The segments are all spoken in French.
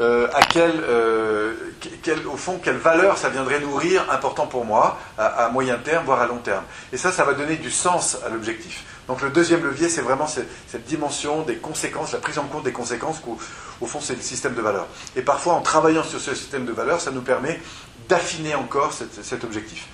euh, à euh, quelle, au fond, quelle valeur ça viendrait nourrir important pour moi à, moyen terme, voire à long terme. Et ça, ça va donner du sens à l'objectif. Donc le deuxième levier, c'est vraiment cette, dimension des conséquences, la prise en compte des conséquences, qu'au fond, c'est le système de valeurs. Et parfois, en travaillant sur ce système de valeurs, ça nous permet d'affiner encore cet objectif.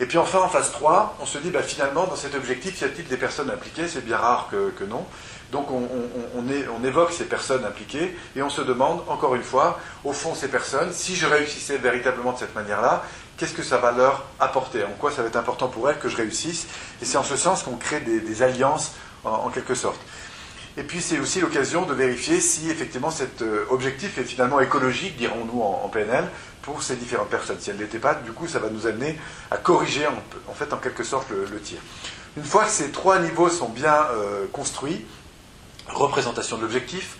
Et puis enfin, en phase 3, on se dit, bah, finalement, dans cet objectif, y a-t-il des personnes impliquées? C'est bien rare que, non. Donc on, évoque ces personnes impliquées et on se demande, encore une fois, au fond, ces personnes, si je réussissais véritablement de cette manière-là, qu'est-ce que ça va leur apporter? En quoi ça va être important pour elles que je réussisse? Et c'est en ce sens qu'on crée des, alliances, en, quelque sorte. Et puis c'est aussi l'occasion de vérifier si effectivement cet euh, objectif est finalement écologique, dirons-nous en, PNL, pour ces différentes personnes. Si elle ne l'était pas, du coup, ça va nous amener à corriger en, fait en quelque sorte le, tir. Une fois que ces trois niveaux sont bien euh, construits, représentation de l'objectif,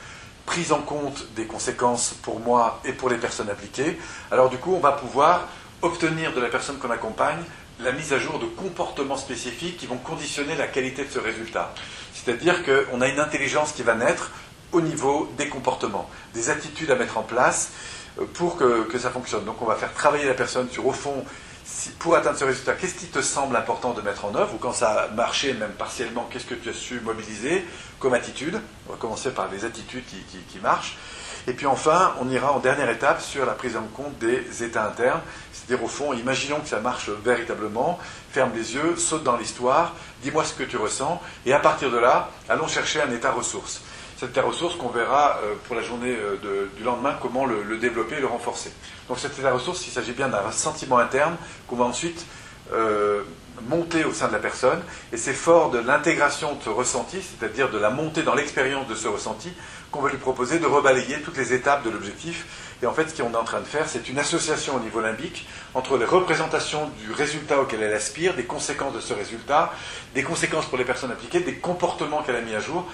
prise en compte des conséquences pour moi et pour les personnes appliquées, alors du coup, on va pouvoir obtenir de la personne qu'on accompagne la mise à jour de comportements spécifiques qui vont conditionner la qualité de ce résultat. C'est-à-dire qu'on a une intelligence qui va naître au niveau des comportements, des attitudes à mettre en place euh, pour que, ça fonctionne. Donc on va faire travailler la personne sur, au fond, pour atteindre ce résultat, qu'est-ce qui te semble important de mettre en œuvre, ou quand ça a marché, même partiellement, qu'est-ce que tu as su mobiliser comme attitude? On va commencer par les attitudes qui marchent. Et puis enfin, on ira en dernière étape sur la prise en compte des états internes, c'est-à-dire au fond, imaginons que ça marche véritablement, ferme les yeux, saute dans l'histoire, dis-moi ce que tu ressens, et à partir de là, allons chercher un état ressource. Cet état ressource qu'on verra euh, pour la journée euh, du lendemain comment le, développer et le renforcer. Donc cet état ressource, il s'agit bien d'un sentiment interne qu'on va ensuite euh, monter au sein de la personne, et c'est fort de l'intégration de ce ressenti, c'est-à-dire de la montée dans l'expérience de ce ressenti, qu'on va lui proposer de rebalayer toutes les étapes de l'objectif. Et en fait, ce qu'on est en train de faire, c'est une association au niveau limbique entre les représentations du résultat auquel elle aspire, des conséquences de ce résultat, des conséquences pour les personnes appliquées, des comportements qu'elle a mis à jour,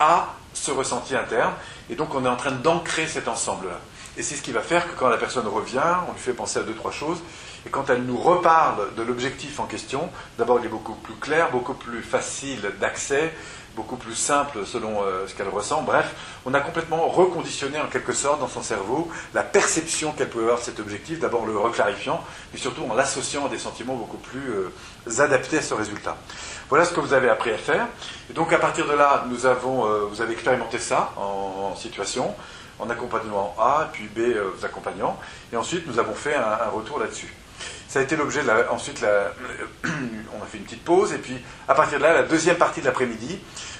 à ce ressenti interne. Et donc, on est en train d'ancrer cet ensemble-là. Et c'est ce qui va faire que quand la personne revient, on lui fait penser à deux, trois choses. Et quand elle nous reparle de l'objectif en question, d'abord il est beaucoup plus clair, beaucoup plus facile d'accès, beaucoup plus simple selon euh, ce qu'elle ressent. Bref, on a complètement reconditionné en quelque sorte dans son cerveau la perception qu'elle pouvait avoir de cet objectif, d'abord le reclarifiant, mais surtout en l'associant à des sentiments beaucoup plus euh, adaptés à ce résultat. Voilà ce que vous avez appris à faire. Et donc à partir de là, nous avons, euh, vous avez expérimenté ça en, situation, en accompagnement A, puis B, vous accompagnant, et ensuite nous avons fait un retour là-dessus. Ça a été l'objet de la, ensuite, on a fait une petite pause, et puis à partir de là, la deuxième partie de l'après-midi,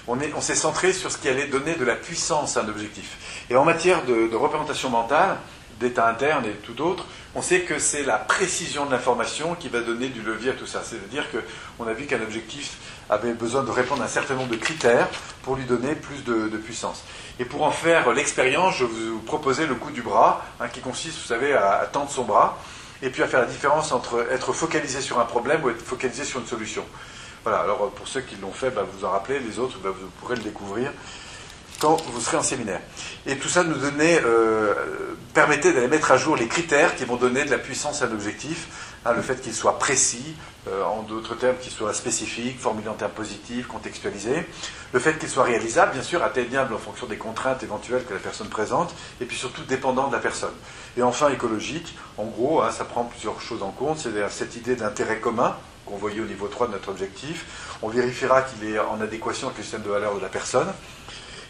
on, on s'est centré sur ce qui allait donner de la puissance à un objectif. Et en matière de, représentation mentale, d'état interne et tout autre, on sait que c'est la précision de l'information qui va donner du levier à tout ça. C'est-à-dire qu'on a vu qu'un objectif avait besoin de répondre à un certain nombre de critères pour lui donner plus de, puissance. Et pour en faire l'expérience, je vous proposais le coup du bras, hein, qui consiste, vous savez, à tendre son bras et puis à faire la différence entre être focalisé sur un problème ou être focalisé sur une solution. Voilà, alors pour ceux qui l'ont fait, bah, vous en rappelez, les autres, bah, vous pourrez le découvrir quand vous serez en séminaire. Et tout ça nous donnait, euh, permettait d'aller mettre à jour les critères qui vont donner de la puissance à l'objectif, hein, le fait qu'il soit précis, euh, en d'autres termes qu'il soit spécifique, formulé en termes positifs, contextualisé, le fait qu'il soit réalisable, bien sûr, atteignable en fonction des contraintes éventuelles que la personne présente, et puis surtout dépendant de la personne. Et enfin écologique, en gros, hein, ça prend plusieurs choses en compte, c'est cette idée d'intérêt commun qu'on voyait au niveau 3 de notre objectif. On vérifiera qu'il est en adéquation avec le système de valeur de la personne.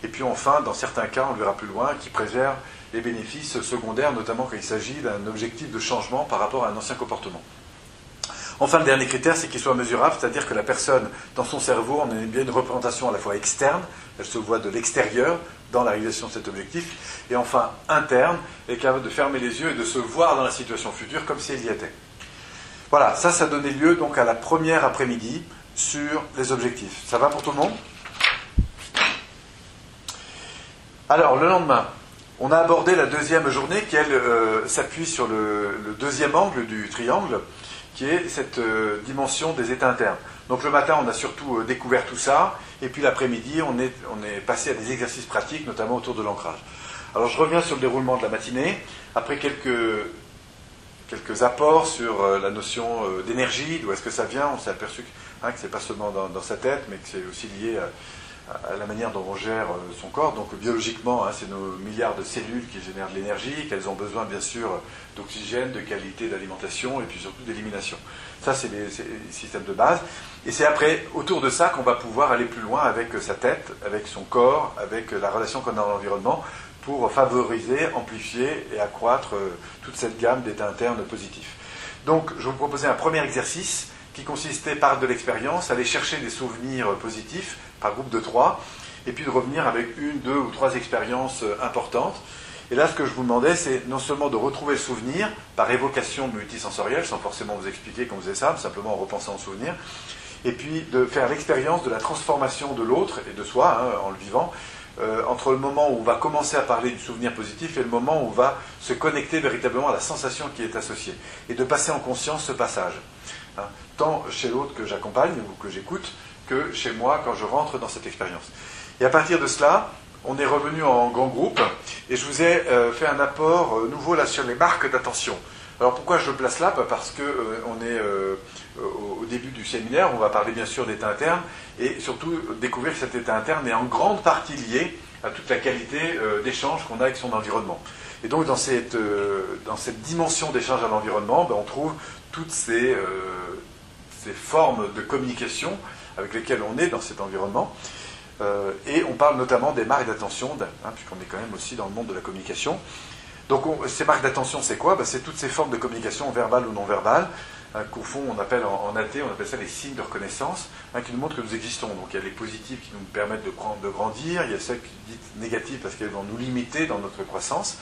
Et puis enfin, dans certains cas, on le verra plus loin, qui préserve les bénéfices secondaires, notamment quand il s'agit d'un objectif de changement par rapport à un ancien comportement. Enfin, le dernier critère, c'est qu'il soit mesurable, c'est-à-dire que la personne, dans son cerveau, on a bien une représentation à la fois externe, elle se voit de l'extérieur dans la réalisation de cet objectif, et enfin interne, est capable de fermer les yeux et de se voir dans la situation future comme si elle y était. Voilà, ça, ça donnait lieu donc à la première après-midi sur les objectifs. Ça va pour tout le monde? Alors, le lendemain, on a abordé la deuxième journée qui, elle, euh, s'appuie sur le, deuxième angle du triangle, qui est cette euh, dimension des états internes. Donc le matin, on a surtout euh, découvert tout ça, et puis l'après-midi, on est, on est passé à des exercices pratiques, notamment autour de l'ancrage. Alors je reviens sur le déroulement de la matinée, après quelques, quelques apports sur la notion d'énergie, d'où est-ce que ça vient, on s'est aperçu que, hein, que ce n'est pas seulement dans, dans, sa tête, mais que c'est aussi lié à à la manière dont on gère son corps. Donc biologiquement, hein, c'est nos milliards de cellules qui génèrent de l'énergie, qu'elles ont besoin bien sûr d'oxygène, de qualité d'alimentation et puis surtout d'élimination. Ça, c'est les, systèmes de base. Et c'est après, autour de ça, qu'on va pouvoir aller plus loin avec sa tête, avec son corps, avec la relation qu'on a à l'environnement, pour favoriser, amplifier et accroître toute cette gamme d'états internes positifs. Donc, je vous proposer un premier exercice qui consistait par de l'expérience, aller chercher des souvenirs positifs par groupe de trois, et puis de revenir avec une, deux ou trois expériences importantes. Et là, ce que je vous demandais, c'est non seulement de retrouver le souvenir par évocation multisensorielle, sans forcément vous expliquer vous faisait ça, simplement en repensant au souvenir, et puis de faire l'expérience de la transformation de l'autre et de soi, hein, en le vivant, euh, entre le moment où on va commencer à parler du souvenir positif et le moment où on va se connecter véritablement à la sensation qui est associée, et de passer en conscience ce passage. Hein, tant chez l'autre que j'accompagne ou que j'écoute, que chez moi quand je rentre dans cette expérience. Et à partir de cela, on est revenu en grand groupe et je vous ai euh, fait un apport euh, nouveau là sur les marques d'attention. Alors pourquoi je place là? Bah, Parce qu'on euh, est au début du séminaire, on va parler bien sûr d'état interne et surtout découvrir que cet état interne est en grande partie lié à toute la qualité d'échange qu'on a avec son environnement. Et donc dans cette, dans cette dimension d'échange à l'environnement, bah, on trouve toutes ces, ces formes de communication avec lesquelles on est dans cet environnement. Euh, et on parle notamment des marques d'attention, hein, puisqu'on est quand même aussi dans le monde de la communication. Donc ces marques d'attention, c'est quoi? Ben, C'est toutes ces formes de communication, verbales ou non verbales, hein, qu'au fond on appelle en, en, AT, on appelle ça les signes de reconnaissance, hein, qui nous montrent que nous existons. Donc il y a les positives qui nous permettent de grandir, il y a celles qui dites négatives parce qu'elles vont nous limiter dans notre croissance.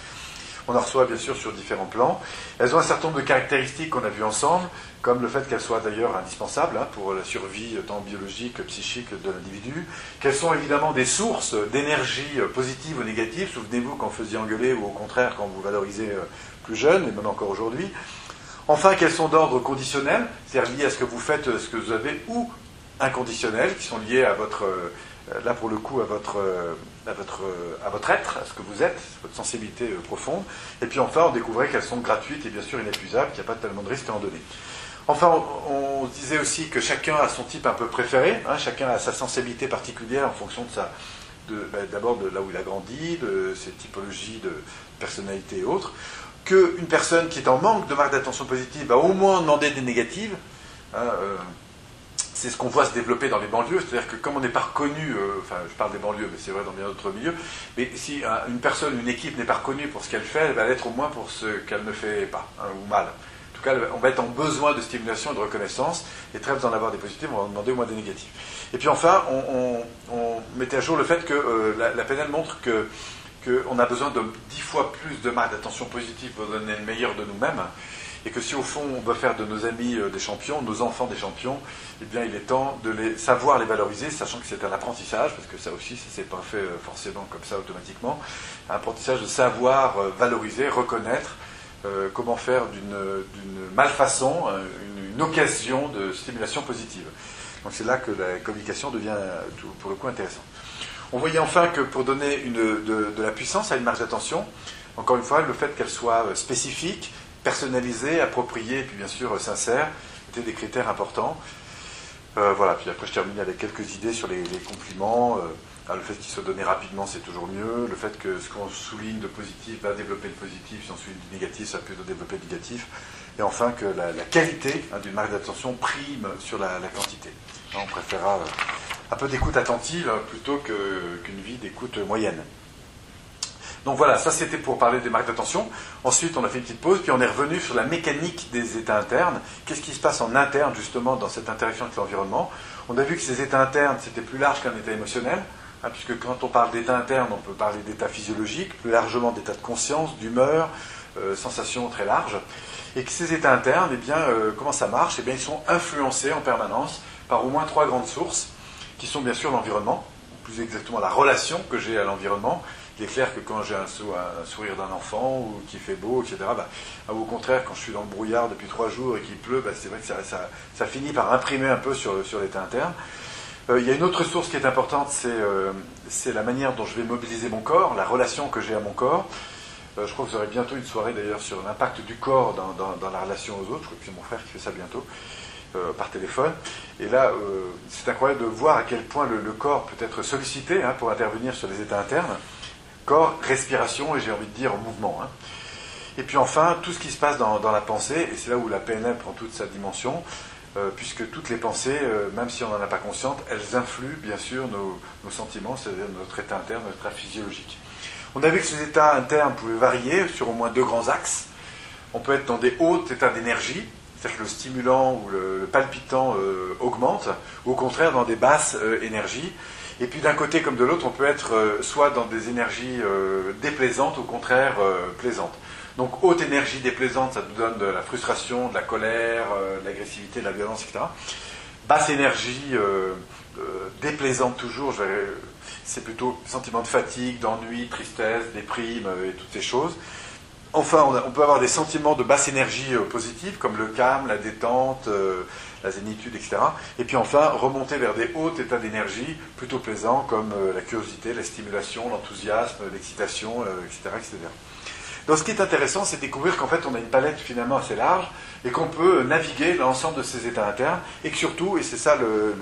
On en reçoit bien sûr sur différents plans. Elles ont un certain nombre de caractéristiques qu'on a vues ensemble, comme le fait qu'elles soient d'ailleurs indispensables hein, pour la survie tant biologique que psychique de l'individu, qu'elles sont évidemment des sources d'énergie positive ou négative. Souvenez-vous quand vous faisiez engueuler ou au contraire quand vous valorisez euh, plus jeune, et même encore aujourd'hui. Enfin, qu'elles sont d'ordre conditionnel, c'est-à-dire liées à ce que vous faites, ce que vous avez, ou inconditionnel, qui sont liées à votre euh, euh, là pour le coup à votre, euh, à, votre, euh, à votre être, à ce que vous êtes, votre sensibilité profonde. Et puis enfin, on découvrait qu'elles sont gratuites et bien sûr inépuisables, qu'il n'y a pas tellement de risques à en donner. Enfin, on, disait aussi que chacun a son type un peu préféré, hein, chacun a sa sensibilité particulière en fonction de sa, ben, d'abord de, là où il a grandi, de ses typologies de personnalité et autres, qu'une personne qui est en manque de marque d'attention positive va au moins demander des négatives. Hein, c'est ce qu'on voit se développer dans les banlieues, c'est-à-dire que comme on n'est pas reconnu, euh, enfin je parle des banlieues, mais c'est vrai dans bien d'autres milieux, mais si une personne, une équipe n'est pas reconnue pour ce qu'elle fait, elle va l'être au moins pour ce qu'elle ne fait pas, hein, ou mal. En tout cas, on va être en besoin de stimulation et de reconnaissance, et très besoin d'avoir des positifs, on va en demander au moins des négatifs. Et puis enfin, on, mettait à jour le fait que euh, la, la PNL montre que qu'on a besoin de dix fois plus de marques d'attention positive pour donner le meilleur de nous-mêmes, et que si au fond on veut faire de nos amis euh, des champions, nos enfants des champions, eh bien il est temps de les savoir les valoriser, sachant que c'est un apprentissage, parce que ça aussi, ça s'est pas fait euh, forcément comme ça automatiquement, un apprentissage de savoir euh, valoriser, reconnaître comment faire d'une malfaçon une, occasion de stimulation positive. Donc c'est là que la communication devient pour le coup intéressante. On voyait enfin que pour donner une, de, de, la puissance à une marge d'attention, encore une fois, le fait qu'elle soit spécifique, personnalisé, approprié et puis bien sûr sincère étaient des critères importants. Euh, voilà, puis après je termine avec quelques idées sur les, compliments. Euh, le fait qu'il soit donné rapidement, c'est toujours mieux. Le fait que ce qu'on souligne de positif va développer le positif, si on souligne du négatif, ça peut développer le négatif. Et enfin que la, qualité hein, d'une marque d'attention prime sur la, quantité. on préférera euh, un peu d'écoute attentive plutôt qu'une vie d'écoute moyenne. Donc voilà, ça c'était pour parler des marques d'attention. Ensuite, on a fait une petite pause, puis on est revenu sur la mécanique des états internes. Qu'est-ce qui se passe en interne, justement, dans cette interaction avec l'environnement? On a vu que ces états internes, c'était plus large qu'un état émotionnel, hein, puisque quand on parle d'état interne, on peut parler d'état physiologique, plus largement d'état de conscience, d'humeur, euh, sensations très larges. Et que ces états internes, eh bien, euh, comment ça marche? Eh bien, ils sont influencés en permanence par au moins trois grandes sources, qui sont bien sûr l'environnement, plus exactement la relation que j'ai à l'environnement, il est clair que quand j'ai un, sourire d'un enfant ou qu'il fait beau, etc., bah, au contraire, quand je suis dans le brouillard depuis trois jours et qu'il pleut, bah, c'est vrai que ça, finit par imprimer un peu sur, sur l'état interne. Euh, il y a une autre source qui est importante, euh, c'est la manière dont je vais mobiliser mon corps, la relation que j'ai à mon corps. Euh, je crois que vous aurez bientôt une soirée d'ailleurs sur l'impact du corps dans, la relation aux autres. Je crois que c'est mon frère qui fait ça bientôt. par téléphone. Et là, c'est incroyable de voir à quel point le, corps peut être sollicité hein, pour intervenir sur les états internes. Corps, respiration et j'ai envie de dire mouvement. Hein. Et puis enfin, tout ce qui se passe dans, la pensée, et c'est là où la PNL prend toute sa dimension, euh, puisque toutes les pensées, même si on n'en a pas conscience, elles influent bien sûr nos, nos sentiments, c'est-à-dire notre état interne, notre état physiologique. On a vu que ces états internes pouvaient varier sur au moins deux grands axes. On peut être dans des hauts états d'énergie, c'est-à-dire que le stimulant ou le, palpitant euh, augmente, ou au contraire dans des basses euh, énergies. Et puis d'un côté comme de l'autre, on peut être euh, soit dans des énergies déplaisantes, au contraire plaisantes. Donc haute énergie déplaisante, ça nous donne de la frustration, de la colère, de l'agressivité, de la violence, etc. Basse énergie déplaisante toujours, c'est plutôt sentiment de fatigue, d'ennui, tristesse, déprime et toutes ces choses. Enfin, on, peut avoir des sentiments de basse énergie euh, positive, comme le calme, la détente, euh, la zénitude, etc. Et puis enfin, remonter vers des hauts états d'énergie plutôt plaisants, comme euh, la curiosité, la stimulation, l'enthousiasme, l'excitation, etc., etc. Donc ce qui est intéressant, c'est découvrir qu'en fait on a une palette finalement assez large et qu'on peut naviguer l'ensemble de ces états internes et que surtout, et c'est ça le,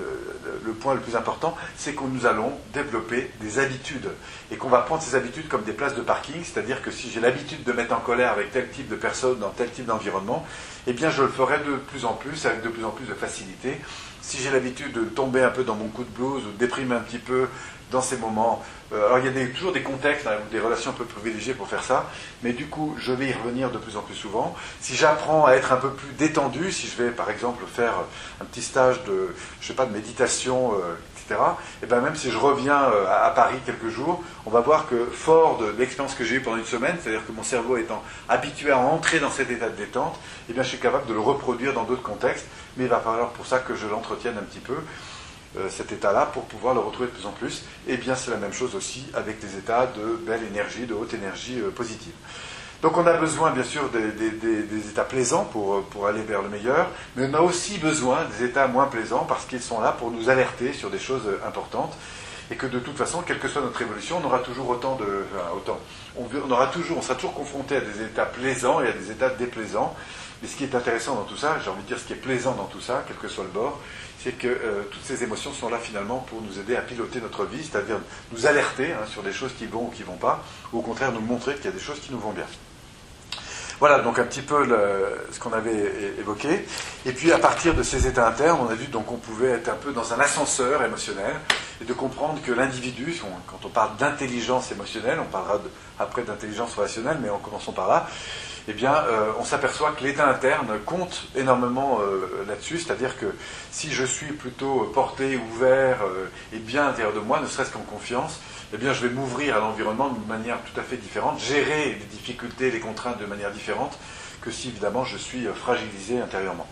point le plus important, c'est que nous allons développer des habitudes et qu'on va prendre ces habitudes comme des places de parking, c'est-à-dire que si j'ai l'habitude de mettre en colère avec tel type de personne dans tel type d'environnement, eh bien je le ferai de plus en plus avec de plus en plus de facilité. Si j'ai l'habitude de tomber un peu dans mon coup de blues ou de déprimer un petit peu dans ces moments. Euh, alors il y a toujours des contextes, hein, des relations un peu privilégiées pour faire ça, mais du coup je vais y revenir de plus en plus souvent. Si j'apprends à être un peu plus détendu, si je vais par exemple faire un petit stage de, je sais pas, de méditation, euh, etc., et bien même si je reviens euh, à, Paris quelques jours, on va voir que fort de l'expérience que j'ai eue pendant une semaine, c'est-à-dire que mon cerveau étant habitué à entrer dans cet état de détente, et bien je suis capable de le reproduire dans d'autres contextes, mais il va falloir pour ça que je l'entretienne un petit peu. Euh, cet état-là pour pouvoir le retrouver de plus en plus. Et bien c'est la même chose aussi avec des états de belle énergie, de haute énergie euh, positive. Donc on a besoin bien sûr des, états plaisants pour, euh, pour, aller vers le meilleur, mais on a aussi besoin des états moins plaisants parce qu'ils sont là pour nous alerter sur des choses importantes et que de toute façon, quelle que soit notre évolution, on aura toujours autant de... autant. On, aura toujours, on sera toujours confronté à des états plaisants et à des états déplaisants. Mais ce qui est intéressant dans tout ça, j'ai envie de dire ce qui est plaisant dans tout ça, quel que soit le bord, c'est que euh, toutes ces émotions sont là finalement pour nous aider à piloter notre vie, c'est-à-dire nous alerter hein, sur des choses qui vont ou qui vont pas, ou au contraire nous montrer qu'il y a des choses qui nous vont bien. Voilà donc un petit peu ce qu'on avait évoqué. Et puis à partir de ces états internes, on a vu donc qu'on pouvait être un peu dans un ascenseur émotionnel et de comprendre que l'individu, quand on parle d'intelligence émotionnelle, on parlera après d'intelligence relationnelle, mais en commençant par là, eh bien, euh, on s'aperçoit que l'état interne compte énormément euh, là-dessus, c'est-à-dire que si je suis plutôt porté, ouvert euh, et bien à l'intérieur de moi, ne serait-ce qu'en confiance, eh bien, je vais m'ouvrir à l'environnement d'une manière tout à fait différente, gérer les difficultés, les contraintes de manière différente que si, évidemment, je suis fragilisé intérieurement.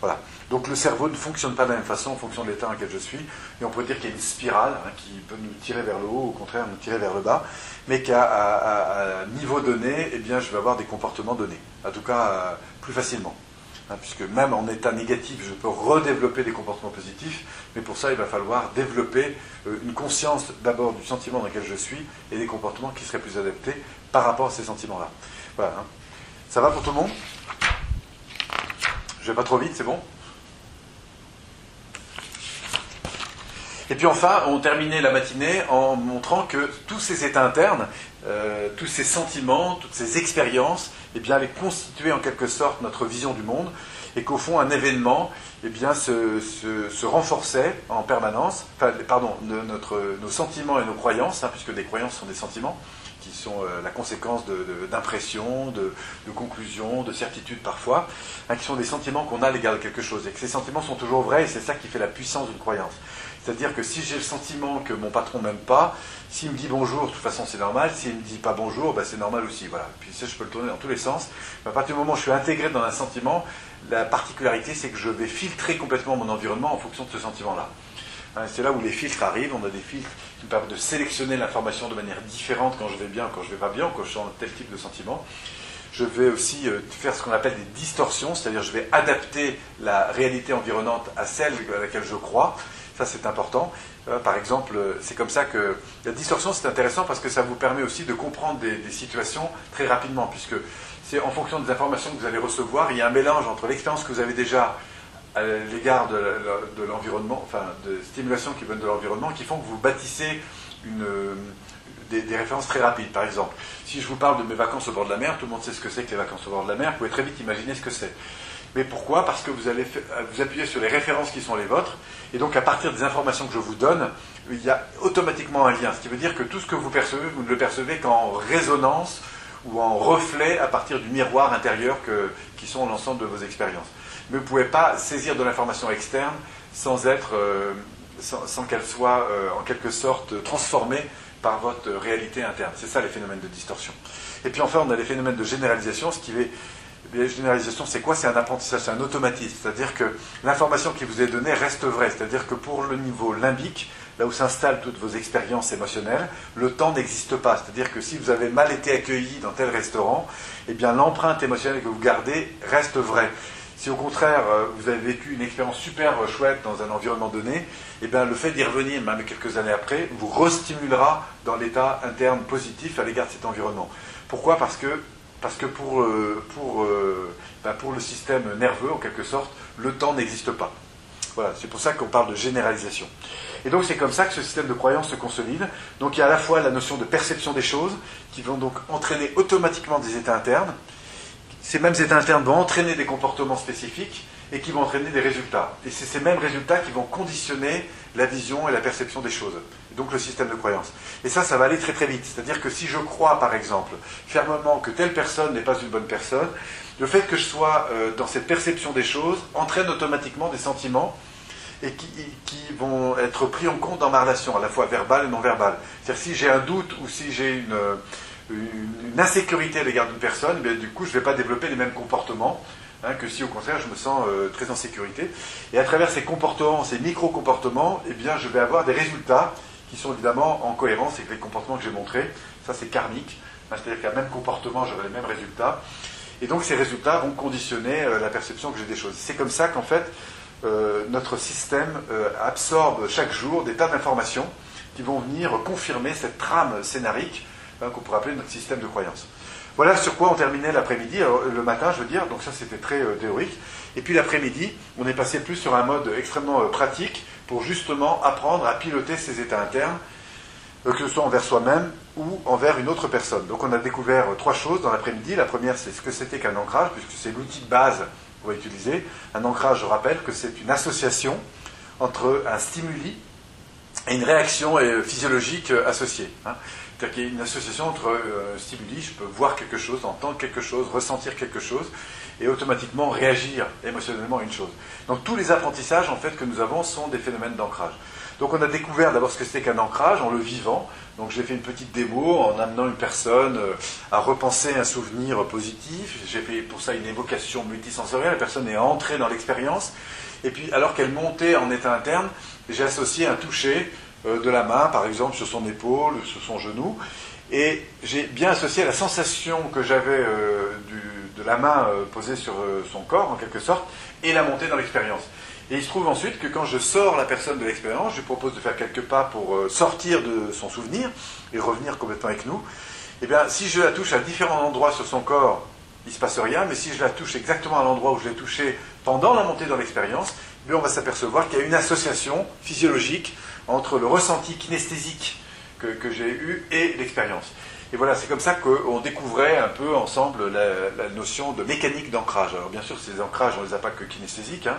Voilà. Donc le cerveau ne fonctionne pas de la même façon en fonction de l'état dans lequel je suis. Et on peut dire qu'il y a une spirale hein, qui peut nous tirer vers le haut, au contraire nous tirer vers le bas, mais qu'à un niveau donné, eh bien, je vais avoir des comportements donnés. En tout cas, euh, plus facilement. Hein, puisque même en état négatif, je peux redévelopper des comportements positifs, mais pour ça, il va falloir développer euh, une conscience d'abord du sentiment dans lequel je suis et des comportements qui seraient plus adaptés par rapport à ces sentiments-là. Voilà. Hein. Ça va pour tout le monde? Je vais pas trop vite, c'est bon? Et puis enfin, on terminait la matinée en montrant que tous ces états internes, euh, tous ces sentiments, toutes ces expériences, eh bien, allaient constituer en quelque sorte notre vision du monde, et qu'au fond, un événement eh bien, se, renforçait en permanence, enfin, pardon, notre, nos sentiments et nos croyances, hein, puisque des croyances sont des sentiments, qui sont euh, la conséquence d'impressions, de, de, conclusions, de certitudes parfois, hein, qui sont des sentiments qu'on a à l'égard de quelque chose, et que ces sentiments sont toujours vrais, et c'est ça qui fait la puissance d'une croyance. C'est-à-dire que si j'ai le sentiment que mon patron m'aime pas, s'il me dit bonjour, de toute façon c'est normal. S'il me dit pas bonjour, ben, c'est normal aussi. Voilà. Puis ça, je peux le tourner dans tous les sens. Mais à partir du moment où je suis intégré dans un sentiment, la particularité, c'est que je vais filtrer complètement mon environnement en fonction de ce sentiment-là. Hein, c'est là où les filtres arrivent. On a des filtres qui me permettent de sélectionner l'information de manière différente quand je vais bien, quand je vais pas bien, quand je dans tel type de sentiment. Je vais aussi euh, faire ce qu'on appelle des distorsions, c'est-à-dire je vais adapter la réalité environnante à celle à laquelle je crois. Ça, c'est important. Euh, par exemple, c'est comme ça que la distorsion, c'est intéressant parce que ça vous permet aussi de comprendre des, situations très rapidement, puisque c'est en fonction des informations que vous allez recevoir, il y a un mélange entre l'expérience que vous avez déjà à l'égard de, l'environnement, enfin de stimulations qui viennent de l'environnement, qui font que vous bâtissez une, des, références très rapides. Par exemple, si je vous parle de mes vacances au bord de la mer, tout le monde sait ce que c'est que les vacances au bord de la mer, vous pouvez très vite imaginer ce que c'est. Mais pourquoi Parce que vous allez vous appuyer sur les références qui sont les vôtres, et donc à partir des informations que je vous donne, il y a automatiquement un lien. Ce qui veut dire que tout ce que vous percevez, vous ne le percevez qu'en résonance ou en reflet à partir du miroir intérieur qui sont l'ensemble de vos expériences. Mais vous ne pouvez pas saisir de l'information externe sans être, euh, sans, qu'elle soit euh, en quelque sorte transformée par votre réalité interne. C'est ça les phénomènes de distorsion. Et puis enfin, on a les phénomènes de généralisation, ce qui est la généralisation, c'est quoi? C'est un apprentissage, c'est un automatisme. C'est-à-dire que l'information qui vous est donnée reste vraie. C'est-à-dire que pour le niveau limbique, là où s'installent toutes vos expériences émotionnelles, le temps n'existe pas. C'est-à-dire que si vous avez mal été accueilli dans tel restaurant, eh bien l'empreinte émotionnelle que vous gardez reste vraie. Si au contraire euh, vous avez vécu une expérience super chouette dans un environnement donné, eh bien le fait d'y revenir, même quelques années après, vous restimulera dans l'état interne positif à l'égard de cet environnement. Pourquoi? Parce que parce que pour, euh, euh, ben, pour le système nerveux, en quelque sorte, le temps n'existe pas. Voilà, c'est pour ça qu'on parle de généralisation. Et donc c'est comme ça que ce système de croyance se consolide. Donc il y a à la fois la notion de perception des choses, qui vont donc entraîner automatiquement des états internes. Ces mêmes états internes vont entraîner des comportements spécifiques et qui vont entraîner des résultats. Et c'est ces mêmes résultats qui vont conditionner la vision et la perception des choses. Donc le système de croyance. Et ça, ça va aller très très vite. C'est-à-dire que si je crois, par exemple, fermement que telle personne n'est pas une bonne personne, le fait que je sois euh, dans cette perception des choses entraîne automatiquement des sentiments et qui, vont être pris en compte dans ma relation, à la fois verbale et non verbale. C'est-à-dire si j'ai un doute ou si j'ai une, une, insécurité à l'égard d'une personne, eh du coup, je ne vais pas développer les mêmes comportements Hein, que si au contraire je me sens euh, très en sécurité. Et à travers ces comportements, ces micro-comportements, eh bien, je vais avoir des résultats qui sont évidemment en cohérence avec les comportements que j'ai montrés. Ça, c'est karmique. Hein, c'est-à-dire qu'à même comportement, j'aurai les mêmes résultats. Et donc, ces résultats vont conditionner euh, la perception que j'ai des choses. C'est comme ça qu'en fait, euh, notre système absorbe chaque jour des tas d'informations qui vont venir confirmer cette trame scénarique hein, qu'on pourrait appeler notre système de croyance. Voilà sur quoi on terminait l'après-midi, le matin je veux dire, donc ça c'était très euh, théorique. Et puis l'après-midi, on est passé plus sur un mode extrêmement euh, pratique pour justement apprendre à piloter ses états internes, euh, que ce soit envers soi-même ou envers une autre personne. Donc on a découvert trois choses dans l'après-midi. La première c'est ce que c'était qu'un ancrage, puisque c'est l'outil de base qu'on va utiliser. Un ancrage, je rappelle que c'est une association entre un stimuli et une réaction physiologique associée. Hein. C'est-à-dire qu'il y a une association entre euh, stimuli, je peux voir quelque chose, entendre quelque chose, ressentir quelque chose, et automatiquement réagir émotionnellement à une chose. Donc tous les apprentissages en fait que nous avons sont des phénomènes d'ancrage. Donc on a découvert d'abord ce que c'était qu'un ancrage en le vivant. Donc j'ai fait une petite démo en amenant une personne euh, à repenser un souvenir positif. J'ai fait pour ça une évocation multisensorielle. La personne est entrée dans l'expérience. Et puis alors qu'elle montait en état interne, j'ai associé un toucher de la main, par exemple, sur son épaule, sur son genou. Et j'ai bien associé la sensation que j'avais euh, de la main euh, posée sur son corps, en quelque sorte, et la montée dans l'expérience. Et il se trouve ensuite que quand je sors la personne de l'expérience, je lui propose de faire quelques pas pour sortir de son souvenir et revenir complètement avec nous. Eh bien, si je la touche à différents endroits sur son corps, il ne se passe rien, mais si je la touche exactement à l'endroit où je l'ai touchée pendant la montée dans l'expérience, eh on va s'apercevoir qu'il y a une association physiologique entre le ressenti kinesthésique que, j'ai eu et l'expérience. Et voilà, c'est comme ça qu'on découvrait un peu ensemble la, notion de mécanique d'ancrage. Alors bien sûr, ces ancrages, on ne les a pas que kinesthésiques. Hein.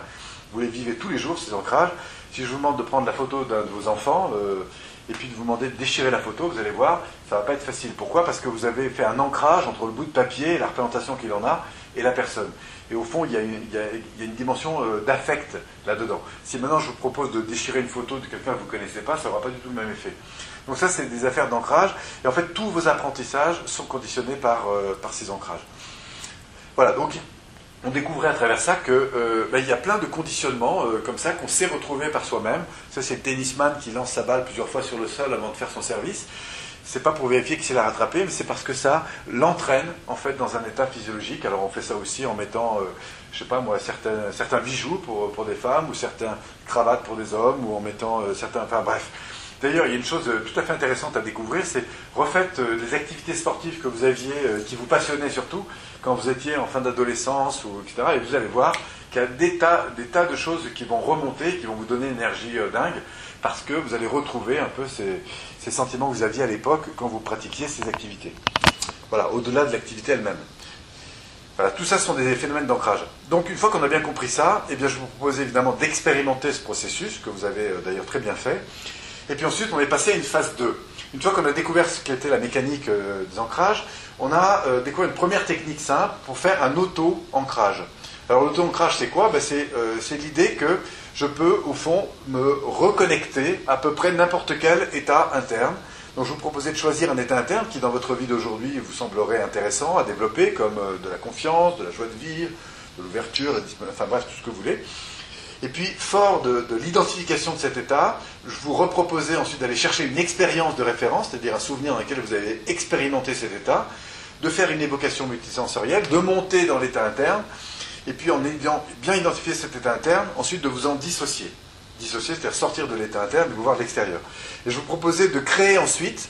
Vous les vivez tous les jours, ces ancrages. Si je vous demande de prendre la photo d'un de vos enfants euh, et puis de vous demander de déchirer la photo, vous allez voir, ça ne va pas être facile. Pourquoi? Parce que vous avez fait un ancrage entre le bout de papier la représentation qu'il en a et la personne. Et au fond, il y a une, dimension euh, d'affect là-dedans. Si maintenant je vous propose de déchirer une photo de quelqu'un que vous ne connaissez pas, ça n'aura pas du tout le même effet. Donc ça, c'est des affaires d'ancrage. Et en fait, tous vos apprentissages sont conditionnés par, euh, ces ancrages. Voilà, donc on découvrait à travers ça qu'il euh, ben, y a plein de conditionnements comme ça qu'on sait retrouver par soi-même. Ça, c'est le tennisman qui lance sa balle plusieurs fois sur le sol avant de faire son service c'est pas pour vérifier qu'il sait la rattraper, mais c'est parce que ça l'entraîne en fait dans un état physiologique. Alors on fait ça aussi en mettant, euh, je sais pas moi, certains, bijoux pour, pour des femmes ou certaines cravates pour des hommes ou en mettant euh, certains, enfin bref, D'ailleurs, il y a une chose euh, tout à fait intéressante à découvrir, c'est refaites les activités sportives que vous aviez, qui vous passionnaient surtout, quand vous étiez en fin d'adolescence, ou etc. Et vous allez voir qu'il y a des tas, de choses qui vont remonter, qui vont vous donner une énergie dingue, parce que vous allez retrouver un peu ces, ces sentiments que vous aviez à l'époque quand vous pratiquiez ces activités. Voilà, au-delà de l'activité elle-même. Voilà, tout ça sont des phénomènes d'ancrage. Donc une fois qu'on a bien compris ça, eh bien, je vous propose évidemment d'expérimenter ce processus, que vous avez d'ailleurs très bien fait. Et puis ensuite, on est passé à une phase 2. Une fois qu'on a découvert ce qu'était la mécanique euh, des ancrages, on a euh, découvert une première technique simple pour faire un auto-ancrage. Alors l'auto-ancrage, c'est quoi? Ben, euh, C'est l'idée que je peux, au fond, me reconnecter à peu près n'importe quel état interne. Donc je vous proposais de choisir un état interne qui, dans votre vie d'aujourd'hui, vous semblerait intéressant à développer, comme de la confiance, de la joie de vivre, de l'ouverture, enfin bref, tout ce que vous voulez. Et puis, fort de, l'identification de cet état, je vous reproposais ensuite d'aller chercher une expérience de référence, c'est-à-dire un souvenir dans lequel vous avez expérimenté cet état, de faire une évocation multisensorielle, de monter dans l'état interne, et puis en ayant bien identifié cet état interne, ensuite de vous en dissocier. Dissocier, c'est-à-dire sortir de l'état interne, de vous voir de l'extérieur. Et je vous proposais de créer ensuite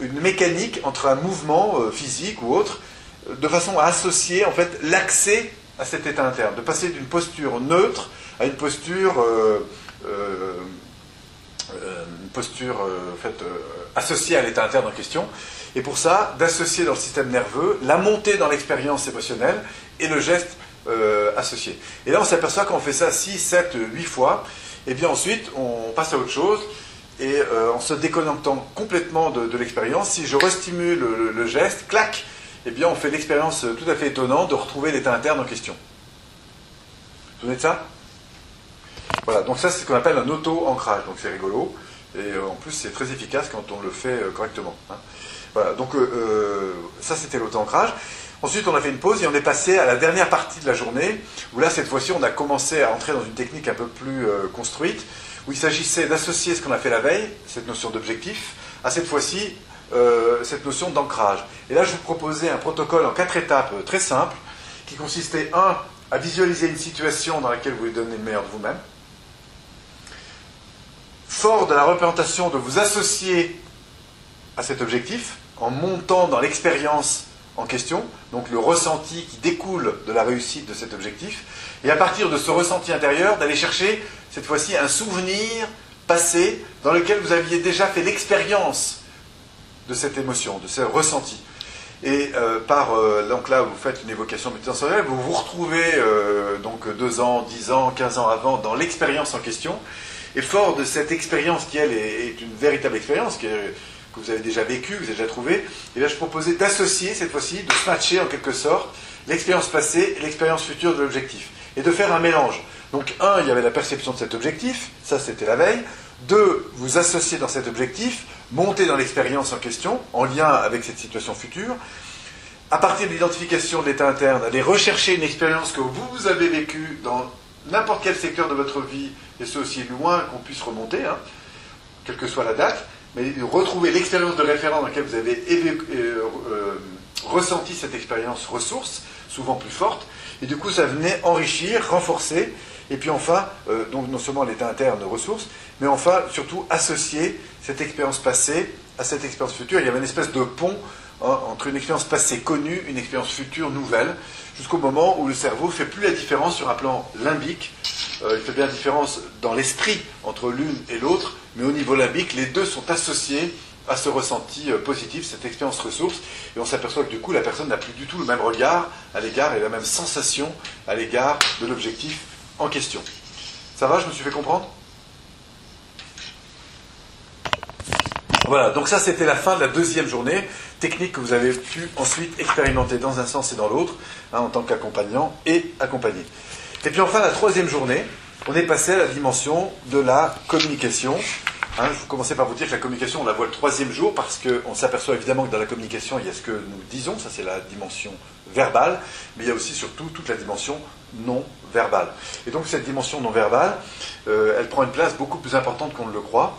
une mécanique entre un mouvement euh, physique ou autre, de façon à associer en fait l'accès à cet état interne, de passer d'une posture neutre à une posture, euh, euh, euh, une posture associée à l'état interne en question. Et pour ça, d'associer dans le système nerveux la montée dans l'expérience émotionnelle et le geste associé. Et là, on s'aperçoit qu'on fait ça 6, 7, 8 fois, et bien ensuite, on passe à autre chose. Et en se déconnectant complètement de, l'expérience, si je restimule le, le, geste, clac, eh bien on fait l'expérience tout à fait étonnante de retrouver l'état interne en question. Vous vous souvenez de ça? Voilà, donc ça c'est ce qu'on appelle un auto-ancrage, donc c'est rigolo, et euh, en plus c'est très efficace quand on le fait euh, correctement. Hein. Voilà, donc euh, ça c'était l'auto-ancrage. Ensuite on a fait une pause et on est passé à la dernière partie de la journée, où là cette fois-ci on a commencé à entrer dans une technique un peu plus construite, où il s'agissait d'associer ce qu'on a fait la veille, cette notion d'objectif, à cette fois-ci cette notion d'ancrage. Et là je vous proposais un protocole en quatre étapes très simple, qui consistait, un, à visualiser une situation dans laquelle vous voulez donner le meilleur de vous-même, fort de la représentation de vous associer à cet objectif, en montant dans l'expérience en question, donc le ressenti qui découle de la réussite de cet objectif, et à partir de ce ressenti intérieur, d'aller chercher cette fois-ci un souvenir passé dans lequel vous aviez déjà fait l'expérience de cette émotion, de ce ressenti. Et euh, par, euh, donc là, vous faites une évocation multisensorielle, vous vous retrouvez euh, donc deux ans, dix ans, quinze ans avant dans l'expérience en question, et fort de cette expérience qui, elle, est, une véritable expérience, que vous avez déjà vécue, que vous avez déjà trouvée, et là je proposais d'associer cette fois-ci, de matcher en quelque sorte l'expérience passée et l'expérience future de l'objectif, et de faire un mélange. Donc, un, il y avait la perception de cet objectif, ça c'était la veille. Deux, vous associer dans cet objectif, monter dans l'expérience en question, en lien avec cette situation future. À partir de l'identification de l'état interne, aller rechercher une expérience que vous avez vécue dans n'importe quel secteur de votre vie, et ce aussi loin qu'on puisse remonter, hein, quelle que soit la date, mais retrouver l'expérience de référent dans laquelle vous avez euh, euh, ressenti cette expérience ressource, souvent plus forte, et du coup ça venait enrichir, renforcer, et puis enfin, euh, donc non seulement l'état interne de ressources, mais enfin surtout associer cette expérience passée à cette expérience future. Il y avait une espèce de pont hein, entre une expérience passée connue, une expérience future nouvelle, jusqu'au moment où le cerveau fait plus la différence sur un plan limbique. Euh, il fait bien la différence dans l'esprit entre l'une et l'autre, mais au niveau limbique, les deux sont associés à ce ressenti euh, positif, cette expérience ressource, et on s'aperçoit que du coup, la personne n'a plus du tout le même regard à l'égard et la même sensation à l'égard de l'objectif en question. Ça va, je me suis fait comprendre? Voilà, donc ça c'était la fin de la deuxième journée, technique que vous avez pu ensuite expérimenter dans un sens et dans l'autre, hein, en tant qu'accompagnant et accompagné. Et puis enfin la troisième journée, on est passé à la dimension de la communication. Hein, je vais commencer par vous dire que la communication, on la voit le troisième jour parce qu'on s'aperçoit évidemment que dans la communication, il y a ce que nous disons, ça c'est la dimension verbale, mais il y a aussi surtout toute la dimension non verbale. Et donc cette dimension non verbale, euh, elle prend une place beaucoup plus importante qu'on ne le croit.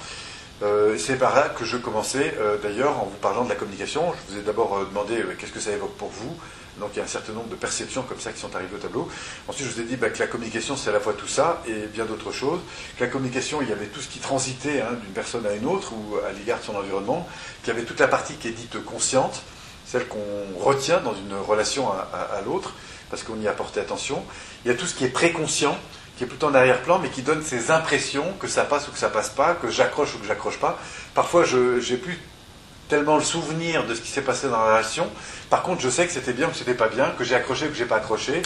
Euh, c'est par là que je commençais euh, d'ailleurs en vous parlant de la communication. Je vous ai d'abord demandé qu'est-ce que ça évoque pour vous. Donc il y a un certain nombre de perceptions comme ça qui sont arrivées au tableau. Ensuite, je vous ai dit bah, que la communication, c'est à la fois tout ça et bien d'autres choses. Que la communication, il y avait tout ce qui transitait hein, d'une personne à une autre ou à l'égard de son environnement. Qu'il y avait toute la partie qui est dite consciente, celle qu'on retient dans une relation à, l'autre, parce qu'on y a porté attention. Il y a tout ce qui est préconscient, qui est plutôt en arrière-plan, mais qui donne ses impressions, que ça passe ou que ça passe pas, que j'accroche ou que j'accroche pas. Parfois, je j'ai plus tellement le souvenir de ce qui s'est passé dans la relation. Par contre, je sais que c'était bien ou que c'était pas bien, que j'ai accroché ou que j'ai pas accroché,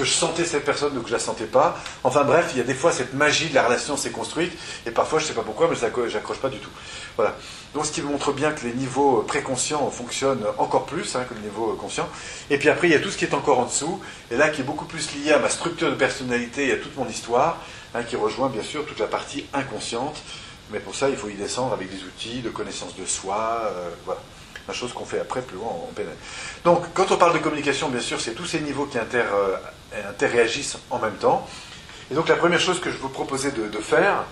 que je sentais cette personne ou que je la sentais pas. Enfin bref, il y a des fois cette magie de la relation s'est construite, et parfois je sais pas pourquoi, mais j'accroche pas du tout. Voilà. Donc ce qui montre bien que les niveaux préconscients fonctionnent encore plus hein, que le niveau conscient. Et puis après, il y a tout ce qui est encore en dessous, et là qui est beaucoup plus lié à ma structure de personnalité et à toute mon histoire, hein, qui rejoint bien sûr toute la partie inconsciente. Mais pour ça, il faut y descendre avec des outils de connaissance de soi, euh, voilà. La chose qu'on fait après, plus loin, en pénètre. Donc, quand on parle de communication, bien sûr, c'est tous ces niveaux qui inter, euh, interréagissent en même temps. Et donc, la première chose que je vous proposais de, faire,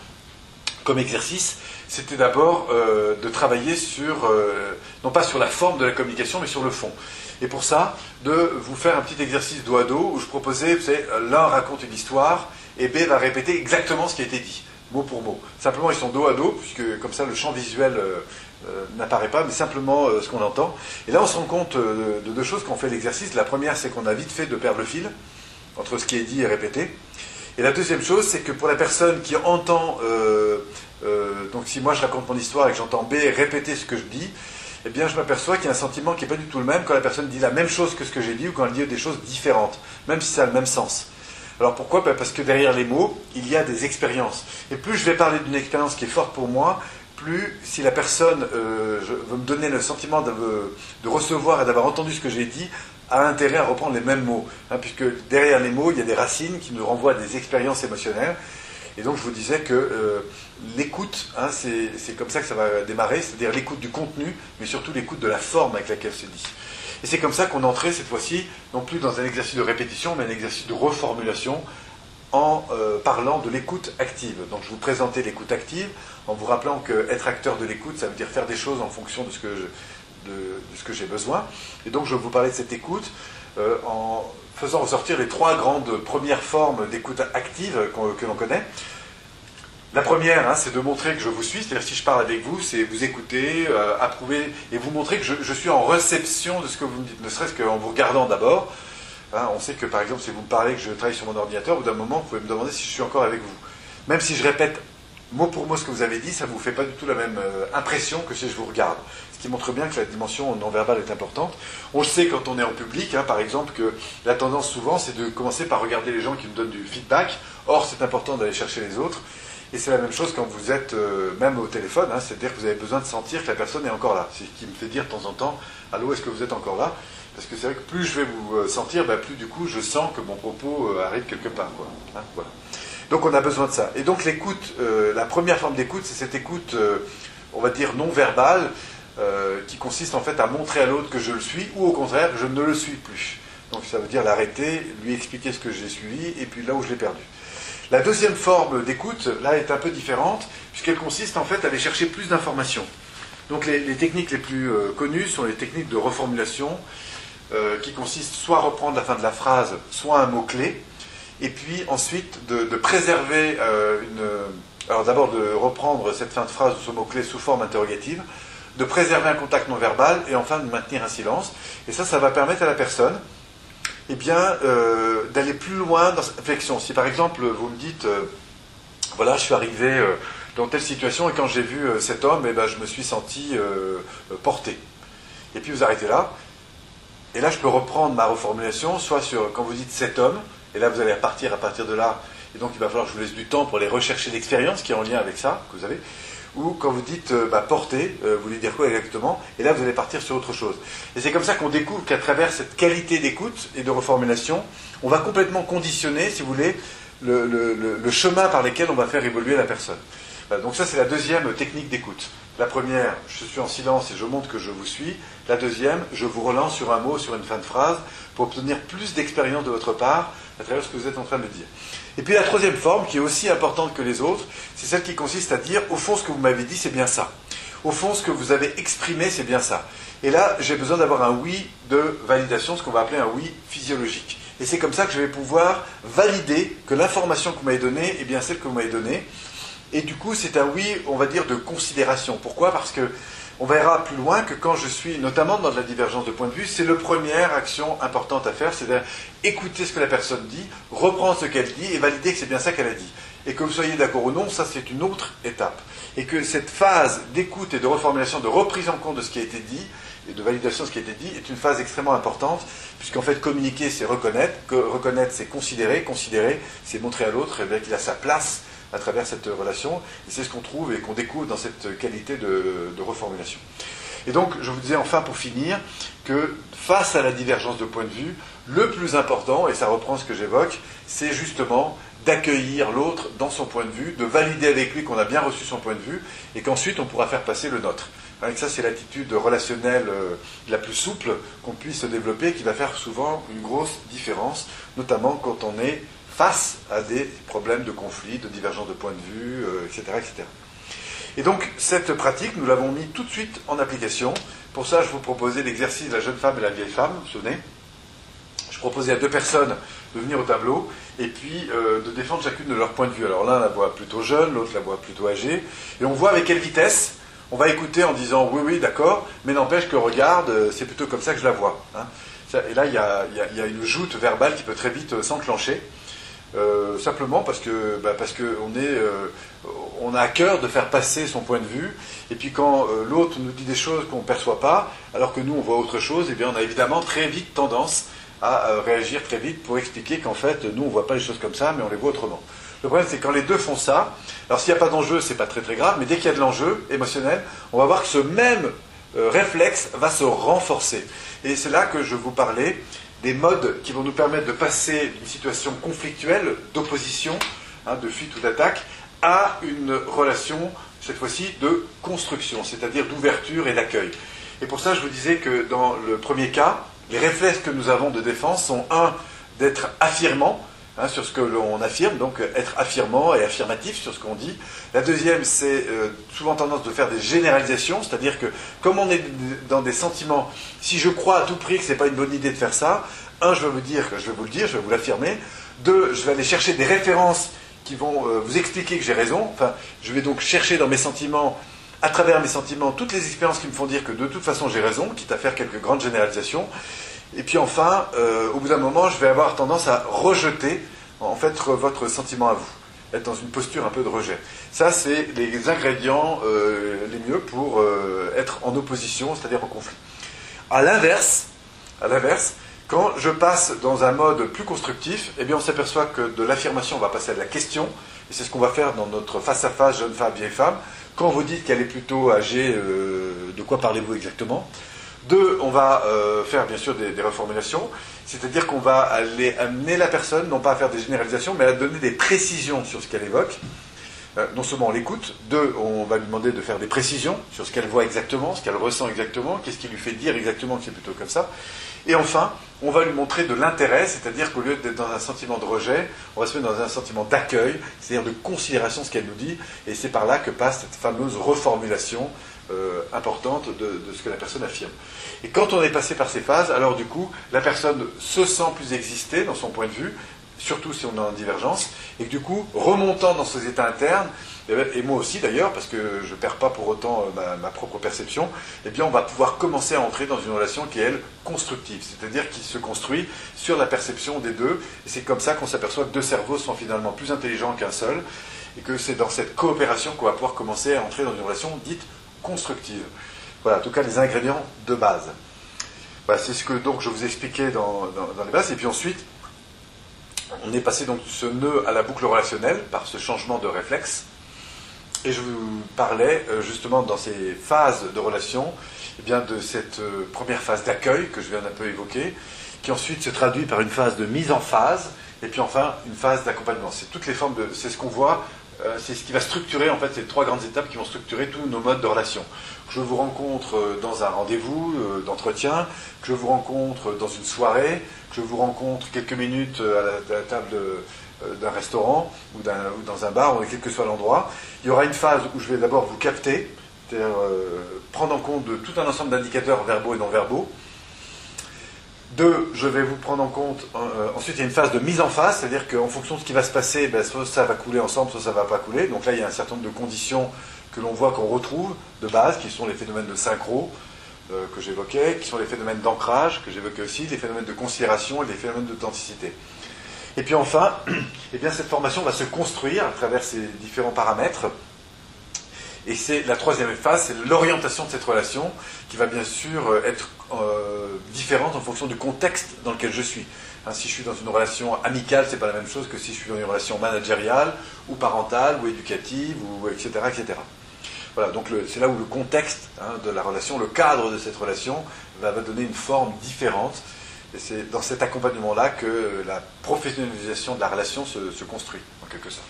comme exercice, c'était d'abord euh, de travailler sur, non pas sur la forme de la communication, mais sur le fond. Et pour ça, de vous faire un petit exercice dos à dos où je proposais, vous savez, l'un raconte une histoire et B va répéter exactement ce qui a été dit mot pour mot. Simplement, ils sont dos à dos, puisque comme ça, le champ visuel euh, euh, n'apparaît pas, mais simplement euh, ce qu'on entend. Et là, on se rend compte de deux choses quand on fait l'exercice. La première, c'est qu'on a vite fait de perdre le fil entre ce qui est dit et répété. Et la deuxième chose, c'est que pour la personne qui entend, donc si moi je raconte mon histoire et que j'entends B répéter ce que je dis, eh bien je m'aperçois qu'il y a un sentiment qui n'est pas du tout le même quand la personne dit la même chose que ce que j'ai dit ou quand elle dit des choses différentes, même si ça a le même sens. Alors pourquoi? Ben, Parce que derrière les mots, il y a des expériences. Et plus je vais parler d'une expérience qui est forte pour moi, plus si la personne euh, veut me donner le sentiment de, recevoir et d'avoir entendu ce que j'ai dit, a intérêt à reprendre les mêmes mots. Hein, puisque derrière les mots, il y a des racines qui nous renvoient à des expériences émotionnelles. Et donc je vous disais que euh, l'écoute, hein, c'est comme ça que ça va démarrer, c'est-à-dire l'écoute du contenu, mais surtout l'écoute de la forme avec laquelle c'est dit. Et c'est comme ça qu'on entrait cette fois-ci, non plus dans un exercice de répétition, mais un exercice de reformulation en euh, parlant de l'écoute active. Donc je vous présentais l'écoute active en vous rappelant que être acteur de l'écoute, ça veut dire faire des choses en fonction de ce que, de, ce que j'ai besoin. Et donc je vous parlais de cette écoute euh, en faisant ressortir les trois grandes premières formes d'écoute active que l'on connaît. La première, hein, c'est de montrer que je vous suis, c'est-à-dire si je parle avec vous, c'est vous écouter, euh, approuver, et vous montrer que je, suis en réception de ce que vous me dites, ne serait-ce qu'en vous regardant d'abord. Hein, on sait que par exemple, si vous me parlez que je travaille sur mon ordinateur, au bout d'un moment, vous pouvez me demander si je suis encore avec vous. Même si je répète mot pour mot ce que vous avez dit, ça ne vous fait pas du tout la même euh, impression que si je vous regarde. Ce qui montre bien que la dimension non verbale est importante. On le sait quand on est en public, hein, par exemple, que la tendance souvent, c'est de commencer par regarder les gens qui nous donnent du feedback. Or, c'est important d'aller chercher les autres. Et c'est la même chose quand vous êtes euh, même au téléphone, hein, c'est-à-dire que vous avez besoin de sentir que la personne est encore là. C'est ce qui me fait dire de temps en temps, allô, est-ce que vous êtes encore là? Parce que c'est vrai que plus je vais vous euh, sentir, bah, plus du coup je sens que mon propos arrive quelque part. Hein, donc on a besoin de ça. Et donc l'écoute, la première forme d'écoute, c'est cette écoute, on va dire, non verbale, qui consiste en fait à montrer à l'autre que je le suis, ou au contraire, je ne le suis plus. Donc ça veut dire l'arrêter, lui expliquer ce que j'ai suivi, et puis là où je l'ai perdu. La deuxième forme d'écoute, là, est un peu différente, puisqu'elle consiste en fait à aller chercher plus d'informations. Donc les, techniques les plus euh, connues sont les techniques de reformulation, euh, qui consistent soit à reprendre la fin de la phrase, soit un mot-clé, et puis ensuite de, préserver euh, une... Alors d'abord de reprendre cette fin de phrase ou ce mot-clé sous forme interrogative, de préserver un contact non verbal, et enfin de maintenir un silence. Et ça, ça va permettre à la personne eh bien, euh, d'aller plus loin dans cette réflexion. Si par exemple vous me dites, euh, voilà, je suis arrivé dans telle situation et quand j'ai vu cet homme, eh ben, je me suis senti porté. Et puis vous arrêtez là. Et là, je peux reprendre ma reformulation, soit sur quand vous dites cet homme, et là vous allez repartir à partir de là. Et donc il va falloir que je vous laisse du temps pour aller rechercher l'expérience qui est en lien avec ça, que vous avez ou quand vous dites euh, bah, porter, euh, vous voulez dire quoi exactement? Et là, vous allez partir sur autre chose. Et c'est comme ça qu'on découvre qu'à travers cette qualité d'écoute et de reformulation, on va complètement conditionner, si vous voulez, le, chemin par lequel on va faire évoluer la personne. donc ça, c'est la deuxième technique d'écoute. La première, je suis en silence et je montre que je vous suis. La deuxième, je vous relance sur un mot, sur une fin de phrase, pour obtenir plus d'expérience de votre part à travers ce que vous êtes en train de dire. Et puis la troisième forme, qui est aussi importante que les autres, c'est celle qui consiste à dire, au fond, ce que vous m'avez dit, c'est bien ça. Au fond, ce que vous avez exprimé, c'est bien ça. Et là, j'ai besoin d'avoir un oui de validation, ce qu'on va appeler un oui physiologique. Et c'est comme ça que je vais pouvoir valider que l'information que vous m'avez donnée est bien celle que vous m'avez donnée. Et du coup, c'est un oui, on va dire, de considération. Pourquoi? Parce que on verra plus loin que quand je suis, notamment dans la divergence de point de vue, c'est la première action importante à faire, c'est d'écouter ce que la personne dit, reprendre ce qu'elle dit et valider que c'est bien ça qu'elle a dit. Et que vous soyez d'accord ou non, ça c'est une autre étape. Et que cette phase d'écoute et de reformulation, de reprise en compte de ce qui a été dit, et de validation de ce qui a été dit, est une phase extrêmement importante, puisqu'en fait communiquer c'est reconnaître, que reconnaître c'est considérer, considérer c'est montrer à l'autre eh qu'il a sa place à travers cette relation. Et c'est ce qu'on trouve et qu'on découvre dans cette qualité de, reformulation. Et donc, je vous disais enfin pour finir que face à la divergence de point de vue, le plus important, et ça reprend ce que j'évoque, c'est justement d'accueillir l'autre dans son point de vue, de valider avec lui qu'on a bien reçu son point de vue, et qu'ensuite on pourra faire passer le nôtre. Avec ça, c'est l'attitude relationnelle euh, la plus souple qu'on puisse développer, qui va faire souvent une grosse différence, notamment quand on est face à des problèmes de conflit, de divergence de point de vue, etc., euh, etc. Et donc, cette pratique, nous l'avons mis tout de suite en application. Pour ça, je vous proposais l'exercice de la jeune femme et la vieille femme, vous vous souvenez? Je proposais à deux personnes de venir au tableau et puis euh, de défendre chacune de leur point de vue. Alors l'un la voit plutôt jeune, l'autre la voit plutôt âgée, et on voit avec quelle vitesse on va écouter en disant oui, oui, d'accord, mais n'empêche que regarde, euh, c'est plutôt comme ça que je la vois. Hein. Et là, il y, a, une joute verbale qui peut très vite s'enclencher. Euh, simplement parce que bah, parce qu'on est euh, on a à cœur de faire passer son point de vue. Et puis quand euh, l'autre nous dit des choses qu'on ne perçoit pas alors que nous on voit autre chose et eh bien on a évidemment très vite tendance à réagir très vite pour expliquer qu'en fait nous on voit pas les choses comme ça mais on les voit autrement. Le problème c'est quand les deux font ça alors s'il n'y a pas d'enjeu c'est pas très très grave mais dès qu'il y a de l'enjeu émotionnel on va voir que ce même réflexe va se renforcer. Et c'est là que je vous parlais des modes qui vont nous permettre de passer d'une situation conflictuelle, d'opposition, hein, de fuite ou d'attaque, à une relation, cette fois-ci, de construction, c'est-à-dire d'ouverture et d'accueil. Et pour ça, je vous disais que dans le premier cas, les réflexes que nous avons de défense sont, un, d'être affirmants, Hein, sur ce que l'on affirme, donc être affirmant et affirmatif sur ce qu'on dit. La deuxième, c'est euh, souvent tendance de faire des généralisations, c'est-à-dire que comme on est dans des sentiments, si je crois à tout prix que ce n'est pas une bonne idée de faire ça, un, je vais vous dire, je vais vous le dire, je vais vous l'affirmer. Deux, je vais aller chercher des références qui vont euh, vous expliquer que j'ai raison. Enfin, je vais donc chercher dans mes sentiments à travers mes sentiments toutes les expériences qui me font dire que de toute façon j'ai raison, quitte à faire quelques grandes généralisations. Et puis enfin, euh, au bout d'un moment, je vais avoir tendance à rejeter en fait votre sentiment à vous, être dans une posture un peu de rejet. Ça, c'est les ingrédients euh, les mieux pour euh, être en opposition, c'est-à-dire en conflit. À l'inverse, à l'inverse, quand je passe dans un mode plus constructif, eh bien, on s'aperçoit que de l'affirmation, on va passer à la question, et c'est ce qu'on va faire dans notre face-à-face jeune femme, vieille femme. Quand vous dites qu'elle est plutôt âgée, de quoi parlez-vous exactement? Deux, on va euh, faire bien sûr des, reformulations, c'est-à-dire qu'on va aller amener la personne, non pas à faire des généralisations, mais à donner des précisions sur ce qu'elle évoque. Euh, non seulement on l'écoute, deux, on va lui demander de faire des précisions sur ce qu'elle voit exactement, ce qu'elle ressent exactement, qu'est-ce qui lui fait dire exactement que c'est plutôt comme ça. Et enfin, on va lui montrer de l'intérêt, c'est-à-dire qu'au lieu d'être dans un sentiment de rejet, on va se mettre dans un sentiment d'accueil, c'est-à-dire de considération ce qu'elle nous dit, et c'est par là que passe cette fameuse reformulation euh, importante de, ce que la personne affirme. Et quand on est passé par ces phases, alors du coup, la personne se sent plus exister dans son point de vue, surtout si on est en divergence, et que du coup, remontant dans ses états internes, eh ben, et moi aussi d'ailleurs, parce que je ne perds pas pour autant euh, ma, propre perception, eh bien on va pouvoir commencer à entrer dans une relation qui est, elle, constructive, c'est-à-dire qui se construit sur la perception des deux, et c'est comme ça qu'on s'aperçoit que deux cerveaux sont finalement plus intelligents qu'un seul, et que c'est dans cette coopération qu'on va pouvoir commencer à entrer dans une relation dite constructive. Voilà, en tout cas les ingrédients de base. c'est ce que donc je vous expliquais dans, dans, les bases. Et puis ensuite, on est passé donc de ce nœud à la boucle relationnelle par ce changement de réflexe. Et je vous parlais euh, justement dans ces phases de relation, eh bien de cette euh, première phase d'accueil que je viens d'un peu évoquer, qui ensuite se traduit par une phase de mise en phase, et puis enfin une phase d'accompagnement. C'est toutes les formes de, c'est ce qu'on voit euh, c'est ce qui va structurer, en fait, ces trois grandes étapes qui vont structurer tous nos modes de relation. Que je vous rencontre euh, dans un rendez-vous euh, d'entretien, que je vous rencontre dans une soirée, que je vous rencontre quelques minutes à la, table d'un restaurant ou, dans un bar, ou quel que soit l'endroit. Il y aura une phase où je vais d'abord vous capter, c'est-à-dire prendre en compte tout un ensemble d'indicateurs verbaux et non verbaux. Deux, je vais vous prendre en compte. Euh, ensuite, il y a une phase de mise en face, c'est-à-dire qu'en fonction de ce qui va se passer, ben, soit ça va couler ensemble, soit ça va pas couler. Donc là, il y a un certain nombre de conditions que l'on voit, qu'on retrouve de base, qui sont les phénomènes de synchro euh, que j'évoquais, qui sont les phénomènes d'ancrage que j'évoquais aussi, les phénomènes de considération et les phénomènes d'authenticité. Et puis enfin, eh bien, cette formation va se construire à travers ces différents paramètres et c'est la troisième phase, c'est l'orientation de cette relation qui va bien sûr euh, être euh, différente en fonction du contexte dans lequel je suis. Hein, si je suis dans une relation amicale, c'est pas la même chose que si je suis dans une relation managériale ou parentale ou éducative ou etc etc. Voilà, donc c'est là où le contexte hein, de la relation, le cadre de cette relation va, donner une forme différente. Et c'est dans cet accompagnement-là que la professionnalisation de la relation se construit, en quelque sorte.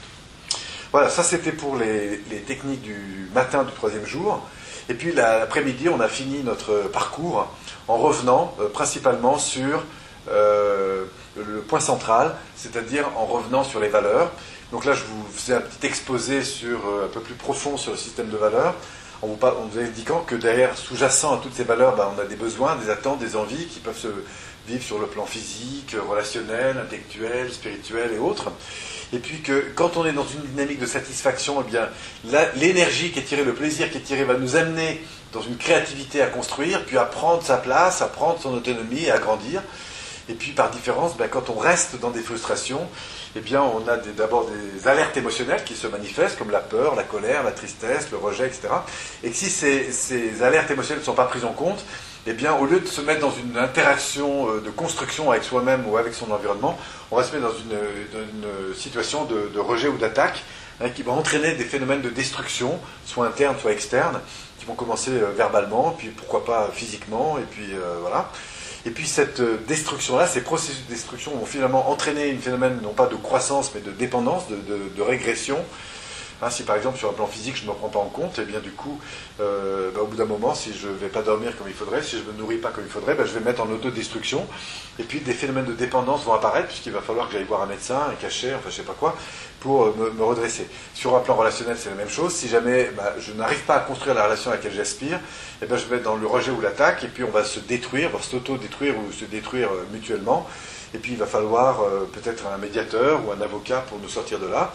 Voilà, ça c'était pour les, techniques du matin du troisième jour. Et puis l'après-midi, on a fini notre parcours en revenant euh, principalement sur euh, le point central, c'est-à-dire en revenant sur les valeurs. Donc là, je vous faisais un petit exposé sur, euh, un peu plus profond sur le système de valeurs, en vous, indiquant que derrière, sous-jacent à toutes ces valeurs, bah, on a des besoins, des attentes, des envies qui peuvent se vivre sur le plan physique, relationnel, intellectuel, spirituel et autres et puis que quand on est dans une dynamique de satisfaction, eh bien, l'énergie qui est tirée, le plaisir qui est tiré va nous amener dans une créativité à construire, puis à prendre sa place, à prendre son autonomie, à grandir. Et puis par différence, ben, quand on reste dans des frustrations, eh bien, on a d'abord des alertes émotionnelles qui se manifestent, comme la peur, la colère, la tristesse, le rejet, etc. Et que si ces alertes émotionnelles ne sont pas prises en compte, eh bien, au lieu de se mettre dans une interaction euh, de construction avec soi-même ou avec son environnement, on va se mettre dans une, situation de, rejet ou d'attaque hein, qui va entraîner des phénomènes de destruction, soit internes, soit externes, qui vont commencer euh, verbalement, puis pourquoi pas physiquement, et puis euh, voilà. Et puis cette destruction-là, ces processus de destruction vont finalement entraîner un phénomène non pas de croissance, mais de dépendance, de régression, Hein, si par exemple sur un plan physique je ne me prends pas en compte, et bien du coup, euh, bah, au bout d'un moment, si je ne vais pas dormir comme il faudrait, si je ne me nourris pas comme il faudrait, bah, je vais me mettre en autodestruction. Et puis des phénomènes de dépendance vont apparaître, puisqu'il va falloir que j'aille voir un médecin, un cachet, enfin je sais pas quoi, pour euh, me, redresser. Sur un plan relationnel, c'est la même chose. Si jamais bah, je n'arrive pas à construire la relation à laquelle j'aspire, eh ben, je vais être dans le rejet ou l'attaque, et puis on va se détruire, va s'auto-détruire ou se détruire euh, mutuellement. Et puis il va falloir peut-être un médiateur ou un avocat pour nous sortir de là.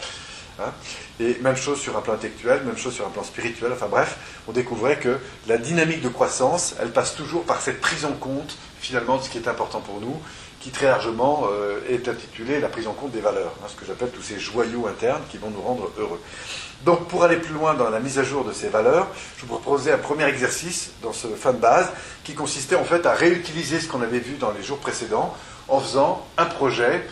Hein. et même chose sur un plan intellectuel, même chose sur un plan spirituel. Enfin bref, on découvrait que la dynamique de croissance, elle passe toujours par cette prise en compte finalement de ce qui est important pour nous, qui très largement euh, est intitulé la prise en compte des valeurs, hein, ce que j'appelle tous ces joyaux internes qui vont nous rendre heureux. Donc pour aller plus loin dans la mise à jour de ces valeurs, je vous proposais un premier exercice dans ce fin de base qui consistait en fait à réutiliser ce qu'on avait vu dans les jours précédents en faisant un projet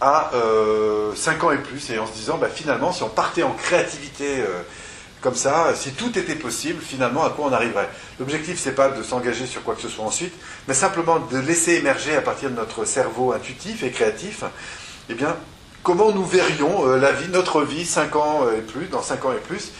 à 5 euh, ans et plus, et en se disant, bah, finalement, si on partait en créativité euh, comme ça, si tout était possible, finalement, à quoi on arriverait? L'objectif, c'est pas de s'engager sur quoi que ce soit ensuite, mais simplement de laisser émerger à partir de notre cerveau intuitif et créatif, eh bien, comment nous verrions euh, la vie, notre vie, 5 ans et plus, dans 5 ans et plus,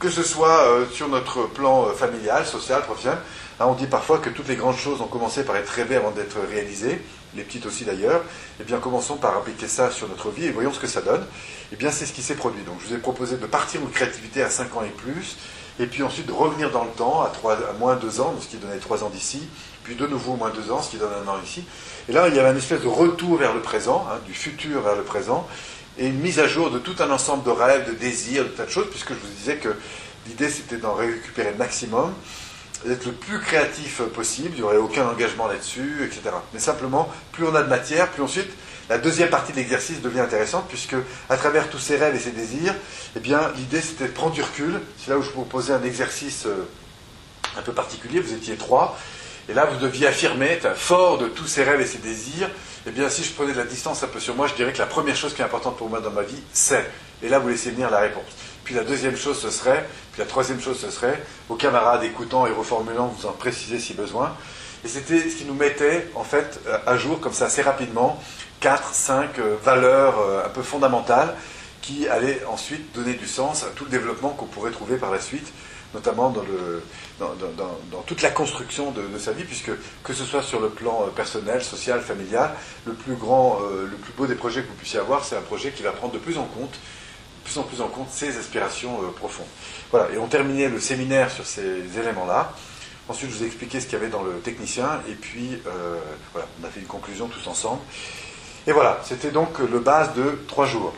que ce soit sur notre plan familial, social, professionnel. On dit parfois que toutes les grandes choses ont commencé par être rêvées avant d'être réalisées les petites aussi d'ailleurs, eh bien commençons par appliquer ça sur notre vie et voyons ce que ça donne. Eh bien c'est ce qui s'est produit. Donc je vous ai proposé de partir de créativité à 5 ans et plus, et puis ensuite de revenir dans le temps à, 3, à moins 2 ans, ce qui donnait 3 ans d'ici, puis de nouveau moins 2 ans, ce qui donne un an ici. Et là il y avait une espèce de retour vers le présent, hein, du futur vers le présent, et une mise à jour de tout un ensemble de rêves, de désirs, de tas de choses, puisque je vous disais que l'idée c'était d'en récupérer le maximum d'être le plus créatif possible, il n'y aurait aucun engagement là-dessus, etc. Mais simplement, plus on a de matière, plus ensuite, la deuxième partie de l'exercice devient intéressante, puisque à travers tous ces rêves et ces désirs, eh bien, l'idée c'était de prendre du recul. C'est là où je vous proposais un exercice euh, un peu particulier, vous étiez trois, et là vous deviez affirmer, fort de tous ces rêves et ces désirs, eh bien, si je prenais de la distance un peu sur moi, je dirais que la première chose qui est importante pour moi dans ma vie, c'est, et là vous laissez venir la réponse. Puis la deuxième chose, ce serait, puis la troisième chose, ce serait, aux camarades écoutant et reformulant, vous en précisez si besoin. Et c'était ce qui nous mettait, en fait, euh, à jour, comme ça, assez rapidement, quatre, cinq euh, valeurs euh, un peu fondamentales qui allait ensuite donner du sens à tout le développement qu'on pourrait trouver par la suite, notamment dans, le, dans, toute la construction de, sa vie, puisque que ce soit sur le plan personnel, social, familial, le plus grand, le plus beau des projets que vous puissiez avoir, c'est un projet qui va prendre de plus en compte plus en plus en compte ses aspirations profondes. Voilà, et on terminait le séminaire sur ces éléments-là. Ensuite, je vous ai expliqué ce qu'il y avait dans le technicien, et puis voilà, on a fait une conclusion tous ensemble. Et voilà, c'était donc le base de trois jours.